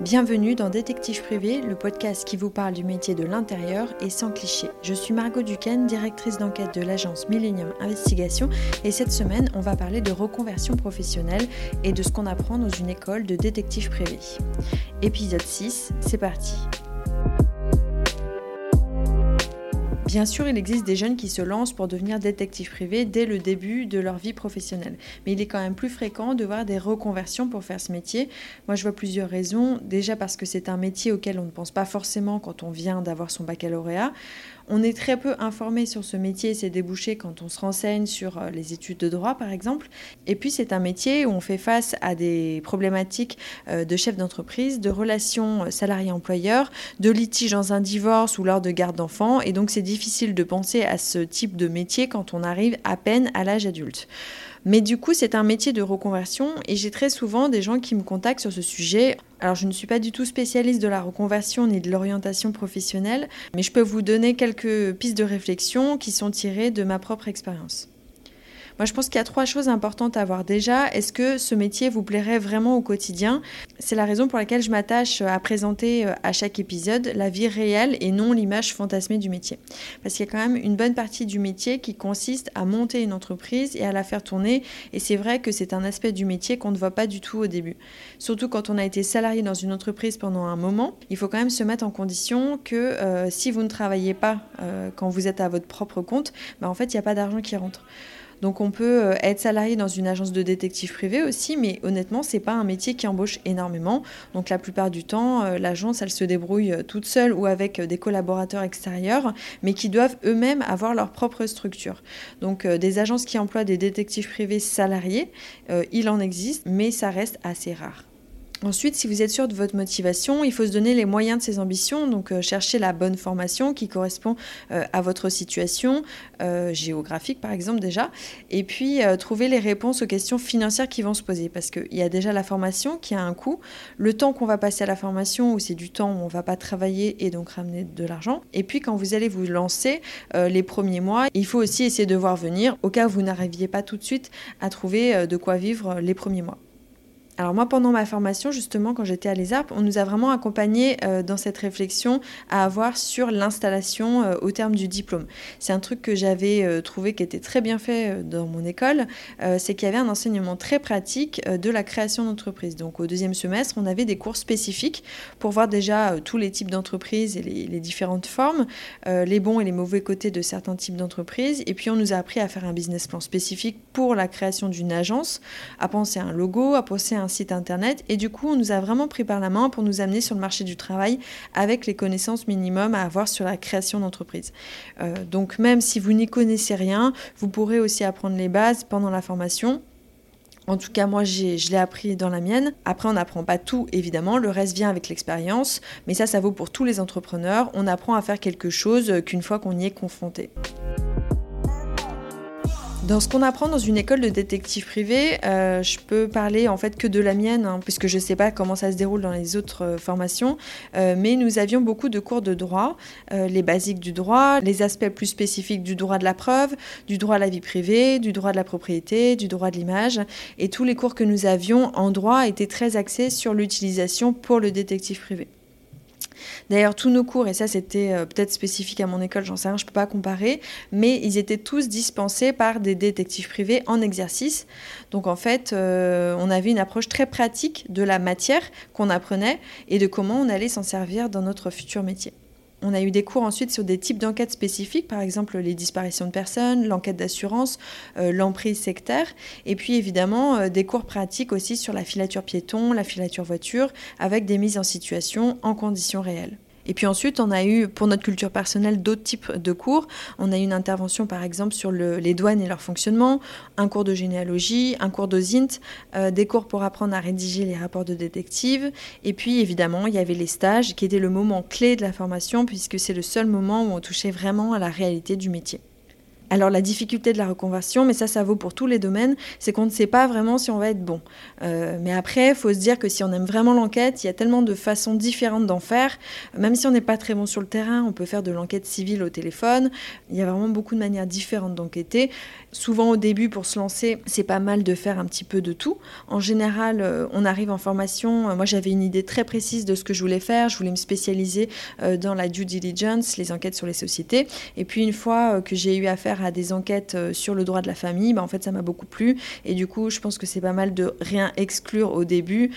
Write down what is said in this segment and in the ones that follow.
Bienvenue dans Détective Privé, le podcast qui vous parle du métier de l'intérieur et sans cliché. Je suis Margot Duquesne, directrice d'enquête de l'agence Millennium Investigation et cette semaine, on va parler de reconversion professionnelle et de ce qu'on apprend dans une école de détective privé. Épisode 6, c'est parti. Bien sûr, il existe des jeunes qui se lancent pour devenir détectives privés dès le début de leur vie professionnelle. Mais il est quand même plus fréquent de voir des reconversions pour faire ce métier. Moi, je vois plusieurs raisons. Déjà parce que c'est un métier auquel on ne pense pas forcément quand on vient d'avoir son baccalauréat. On est très peu informé sur ce métier et ses débouchés quand on se renseigne sur euh, les études de droit, par exemple. Et puis, c'est un métier où on fait face à des problématiques euh, de chef d'entreprise, de relations euh, salarié-employeur, de litiges dans un divorce ou lors de garde d'enfants. Et donc, c'est difficile de penser à ce type de métier quand on arrive à peine à l'âge adulte. Mais du coup, c'est un métier de reconversion et j'ai très souvent des gens qui me contactent sur ce sujet. Alors, je ne suis pas du tout spécialiste de la reconversion ni de l'orientation professionnelle, mais je peux vous donner quelques pistes de réflexion qui sont tirées de ma propre expérience. Moi, je pense qu'il y a trois choses importantes à voir. Déjà, est-ce que ce métier vous plairait vraiment au quotidien? C'est la raison pour laquelle je m'attache à présenter euh, à chaque épisode la vie réelle et non l'image fantasmée du métier. Parce qu'il y a quand même une bonne partie du métier qui consiste à monter une entreprise et à la faire tourner. Et c'est vrai que c'est un aspect du métier qu'on ne voit pas du tout au début. Surtout quand on a été salarié dans une entreprise pendant un moment, il faut quand même se mettre en condition que euh, si vous ne travaillez pas euh, quand vous êtes à votre propre compte, bah, en fait, il n'y a pas d'argent qui rentre. Donc on peut euh, être salarié dans une agence de détective privé aussi, mais honnêtement, c'est pas un métier qui embauche énormément. Donc la plupart du temps, euh, l'agence, elle se débrouille euh, toute seule ou avec des collaborateurs extérieurs, mais qui doivent eux-mêmes avoir leur propre structure. Donc des agences qui emploient des détectives privés salariés, il en existe, mais ça reste assez rare. Ensuite, si vous êtes sûr de votre motivation, il faut se donner les moyens de ses ambitions, donc euh, chercher la bonne formation qui correspond euh, à votre situation euh, géographique par exemple déjà, et puis trouver les réponses aux questions financières qui vont se poser, parce qu'il y a déjà la formation qui a un coût, le temps qu'on va passer à la formation, où c'est du temps où on ne va pas travailler et donc ramener de l'argent, et puis quand vous allez vous lancer les premiers mois, il faut aussi essayer de voir venir, au cas où vous n'arriviez pas tout de suite à trouver de quoi vivre les premiers mois. Alors moi, pendant ma formation, justement, quand j'étais à l'ESAP, on nous a vraiment accompagnés euh, dans cette réflexion à avoir sur l'installation euh, au terme du diplôme. C'est un truc que j'avais euh, trouvé qui était très bien fait dans mon école, c'est qu'il y avait un enseignement très pratique de la création d'entreprise. Donc au deuxième semestre, on avait des cours spécifiques pour voir déjà tous les types d'entreprises et les, les, différentes formes, les bons et les mauvais côtés de certains types d'entreprises. Et puis on nous a appris à faire un business plan spécifique pour la création d'une agence, à penser à un logo, à penser à un site internet et du coup on nous a vraiment pris par la main pour nous amener sur le marché du travail avec les connaissances minimum à avoir sur la création d'entreprise. Euh, donc même si vous n'y connaissez rien, vous pourrez aussi apprendre les bases pendant la formation. En tout cas, moi, je l'ai appris dans la mienne. Après, on n'apprend pas tout, évidemment. Le reste vient avec l'expérience. Mais ça, ça vaut pour tous les entrepreneurs. On apprend à faire quelque chose qu'une fois qu'on y est confronté. Dans ce qu'on apprend dans une école de détective privé, euh, je peux parler en fait que de la mienne, hein, puisque je ne sais pas comment ça se déroule dans les autres euh, formations, euh, mais nous avions beaucoup de cours de droit, les basiques du droit, les aspects plus spécifiques du droit de la preuve, du droit à la vie privée, du droit de la propriété, du droit de l'image, et tous les cours que nous avions en droit étaient très axés sur l'utilisation pour le détective privé. D'ailleurs, tous nos cours, et ça c'était euh, peut-être spécifique à mon école, j'en sais rien, je ne peux pas comparer, mais ils étaient tous dispensés par des détectives privés en exercice. Donc en fait, euh, on avait une approche très pratique de la matière qu'on apprenait et de comment on allait s'en servir dans notre futur métier. On a eu des cours ensuite sur des types d'enquêtes spécifiques, par exemple les disparitions de personnes, l'enquête d'assurance, euh, l'emprise sectaire, et puis évidemment euh, des cours pratiques aussi sur la filature piéton, la filature voiture, avec des mises en situation en conditions réelles. Et puis ensuite, on a eu, pour notre culture personnelle, d'autres types de cours. On a eu une intervention, par exemple, sur les douanes et leur fonctionnement, un cours de généalogie, un cours de euh, des cours pour apprendre à rédiger les rapports de détective. Et puis, évidemment, il y avait les stages, qui étaient le moment clé de la formation, puisque c'est le seul moment où on touchait vraiment à la réalité du métier. Alors la difficulté de la reconversion, mais ça ça vaut pour tous les domaines, c'est qu'on ne sait pas vraiment si on va être bon. Euh, mais après, il faut se dire que si on aime vraiment l'enquête, il y a tellement de façons différentes d'en faire. Même si on n'est pas très bon sur le terrain, on peut faire de l'enquête civile au téléphone. Il y a vraiment beaucoup de manières différentes d'enquêter. Souvent au début, pour se lancer, c'est pas mal de faire un petit peu de tout. En général, euh, on arrive en formation. Moi, j'avais une idée très précise de ce que je voulais faire. Je voulais me spécialiser euh, dans la due diligence, les enquêtes sur les sociétés. Et puis, une fois euh, que j'ai eu affaire à des enquêtes sur le droit de la famille, bah, en fait, ça m'a beaucoup plu. Et du coup, je pense que c'est pas mal de rien exclure au début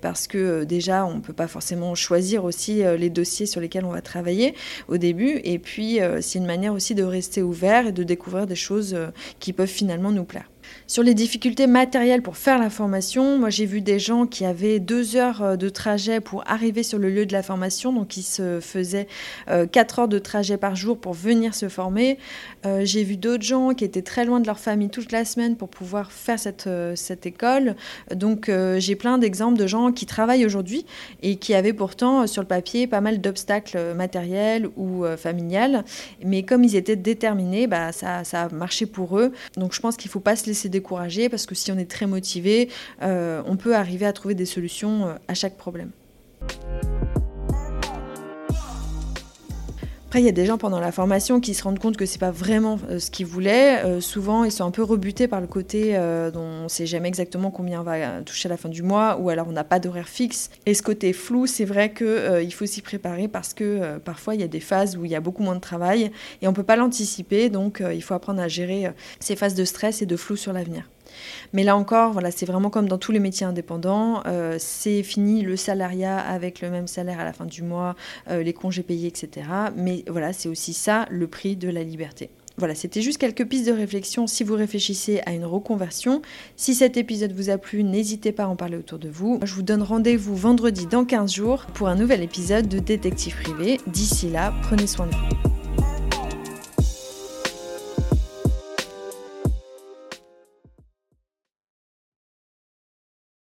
parce que déjà, on peut pas forcément choisir aussi les dossiers sur lesquels on va travailler au début. Et puis, c'est une manière aussi de rester ouvert et de découvrir des choses qui peuvent finalement nous plaire. Sur les difficultés matérielles pour faire la formation, moi j'ai vu des gens qui avaient deux heures euh, de trajet pour arriver sur le lieu de la formation, donc ils se faisaient euh, quatre heures de trajet par jour pour venir se former. Euh, j'ai vu d'autres gens qui étaient très loin de leur famille toute la semaine pour pouvoir faire cette, cette école. Donc j'ai plein d'exemples de gens qui travaillent aujourd'hui et qui avaient pourtant sur le papier pas mal d'obstacles matériels ou familiales. Mais comme ils étaient déterminés, bah, ça, ça a marché pour eux. Donc je pense qu'il ne faut pas se laisser décourager parce que si on est très motivé, euh, on peut arriver à trouver des solutions euh, à chaque problème. Après, il y a des gens pendant la formation qui se rendent compte que c'est pas vraiment euh, ce qu'ils voulaient. souvent, ils sont un peu rebutés par le côté dont on sait jamais exactement combien on va toucher à la fin du mois, ou alors on n'a pas d'horaire fixe. Et ce côté flou, c'est vrai qu'il il faut s'y préparer parce que parfois il y a des phases où il y a beaucoup moins de travail et on peut pas l'anticiper. Donc, il faut apprendre à gérer ces phases de stress et de flou sur l'avenir. Mais là encore, voilà, c'est vraiment comme dans tous les métiers indépendants. Euh, c'est fini le salariat avec le même salaire à la fin du mois, euh, les congés payés, etc. Mais voilà, c'est aussi ça le prix de la liberté. Voilà, c'était juste quelques pistes de réflexion si vous réfléchissez à une reconversion. Si cet épisode vous a plu, n'hésitez pas à en parler autour de vous. Je vous donne rendez-vous vendredi dans 15 jours pour un nouvel épisode de Détective Privé. D'ici là, prenez soin de vous.